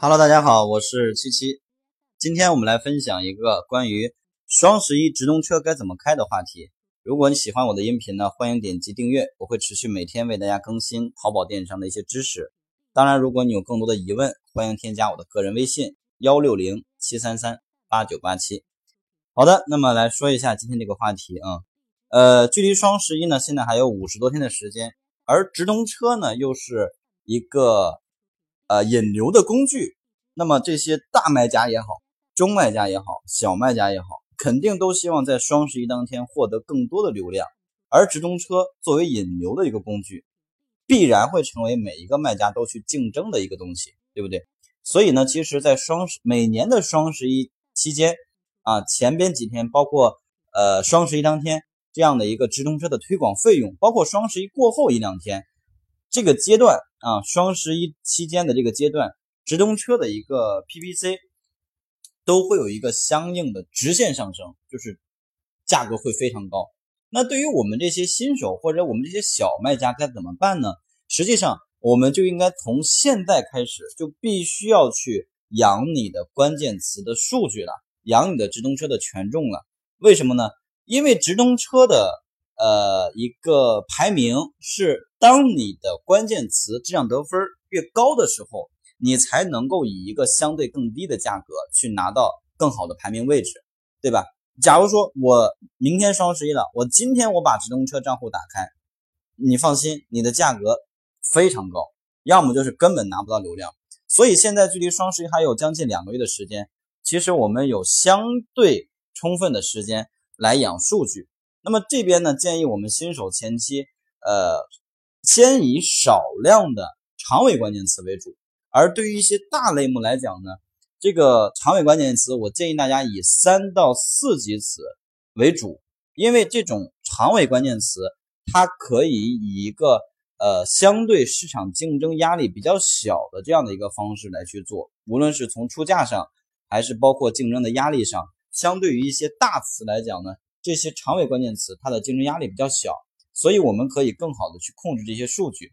Hello，大家好，我是七七。今天我们来分享一个关于双十一直通车该怎么开的话题。如果你喜欢我的音频呢，欢迎点击订阅，我会持续每天为大家更新淘宝电商的一些知识。当然，如果你有更多的疑问，欢迎添加我的个人微信幺六零七三三八九八七。好的，那么来说一下今天这个话题啊，呃，距离双十一呢，现在还有五十多天的时间，而直通车呢，又是一个。呃，引流的工具，那么这些大卖家也好，中卖家也好，小卖家也好，肯定都希望在双十一当天获得更多的流量。而直通车作为引流的一个工具，必然会成为每一个卖家都去竞争的一个东西，对不对？所以呢，其实，在双十每年的双十一期间啊，前边几天，包括呃双十一当天这样的一个直通车的推广费用，包括双十一过后一两天。这个阶段啊，双十一期间的这个阶段，直通车的一个 PPC 都会有一个相应的直线上升，就是价格会非常高。那对于我们这些新手或者我们这些小卖家该怎么办呢？实际上，我们就应该从现在开始就必须要去养你的关键词的数据了，养你的直通车的权重了。为什么呢？因为直通车的。呃，一个排名是当你的关键词质量得分越高的时候，你才能够以一个相对更低的价格去拿到更好的排名位置，对吧？假如说我明天双十一了，我今天我把直通车账户打开，你放心，你的价格非常高，要么就是根本拿不到流量。所以现在距离双十一还有将近两个月的时间，其实我们有相对充分的时间来养数据。那么这边呢，建议我们新手前期，呃，先以少量的长尾关键词为主。而对于一些大类目来讲呢，这个长尾关键词，我建议大家以三到四级词为主，因为这种长尾关键词，它可以以一个呃相对市场竞争压力比较小的这样的一个方式来去做，无论是从出价上，还是包括竞争的压力上，相对于一些大词来讲呢。这些长尾关键词，它的竞争压力比较小，所以我们可以更好的去控制这些数据。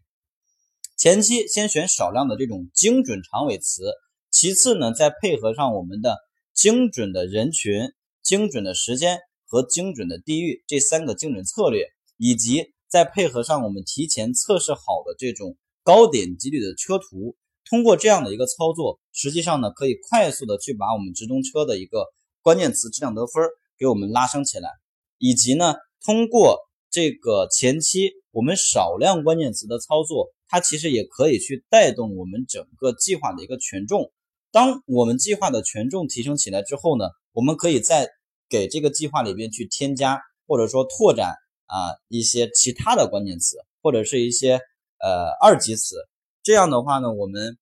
前期先选少量的这种精准长尾词，其次呢，再配合上我们的精准的人群、精准的时间和精准的地域这三个精准策略，以及再配合上我们提前测试好的这种高点击率的车图，通过这样的一个操作，实际上呢，可以快速的去把我们直通车的一个关键词质量得分给我们拉升起来。以及呢，通过这个前期我们少量关键词的操作，它其实也可以去带动我们整个计划的一个权重。当我们计划的权重提升起来之后呢，我们可以再给这个计划里边去添加或者说拓展啊一些其他的关键词，或者是一些呃二级词。这样的话呢，我们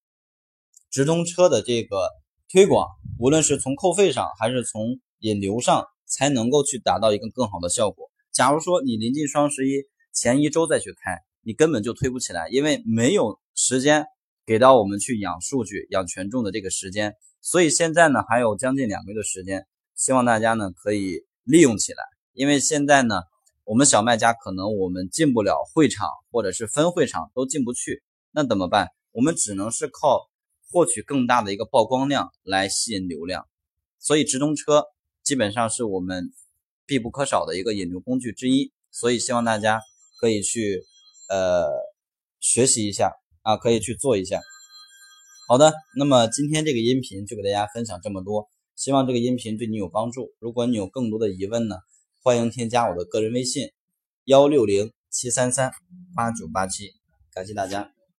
直通车的这个推广，无论是从扣费上还是从引流上。才能够去达到一个更好的效果。假如说你临近双十一前一周再去开，你根本就推不起来，因为没有时间给到我们去养数据、养权重的这个时间。所以现在呢，还有将近两个月的时间，希望大家呢可以利用起来。因为现在呢，我们小卖家可能我们进不了会场，或者是分会场都进不去，那怎么办？我们只能是靠获取更大的一个曝光量来吸引流量。所以直通车。基本上是我们必不可少的一个引流工具之一，所以希望大家可以去呃学习一下啊，可以去做一下。好的，那么今天这个音频就给大家分享这么多，希望这个音频对你有帮助。如果你有更多的疑问呢，欢迎添加我的个人微信幺六零七三三八九八七，感谢大家。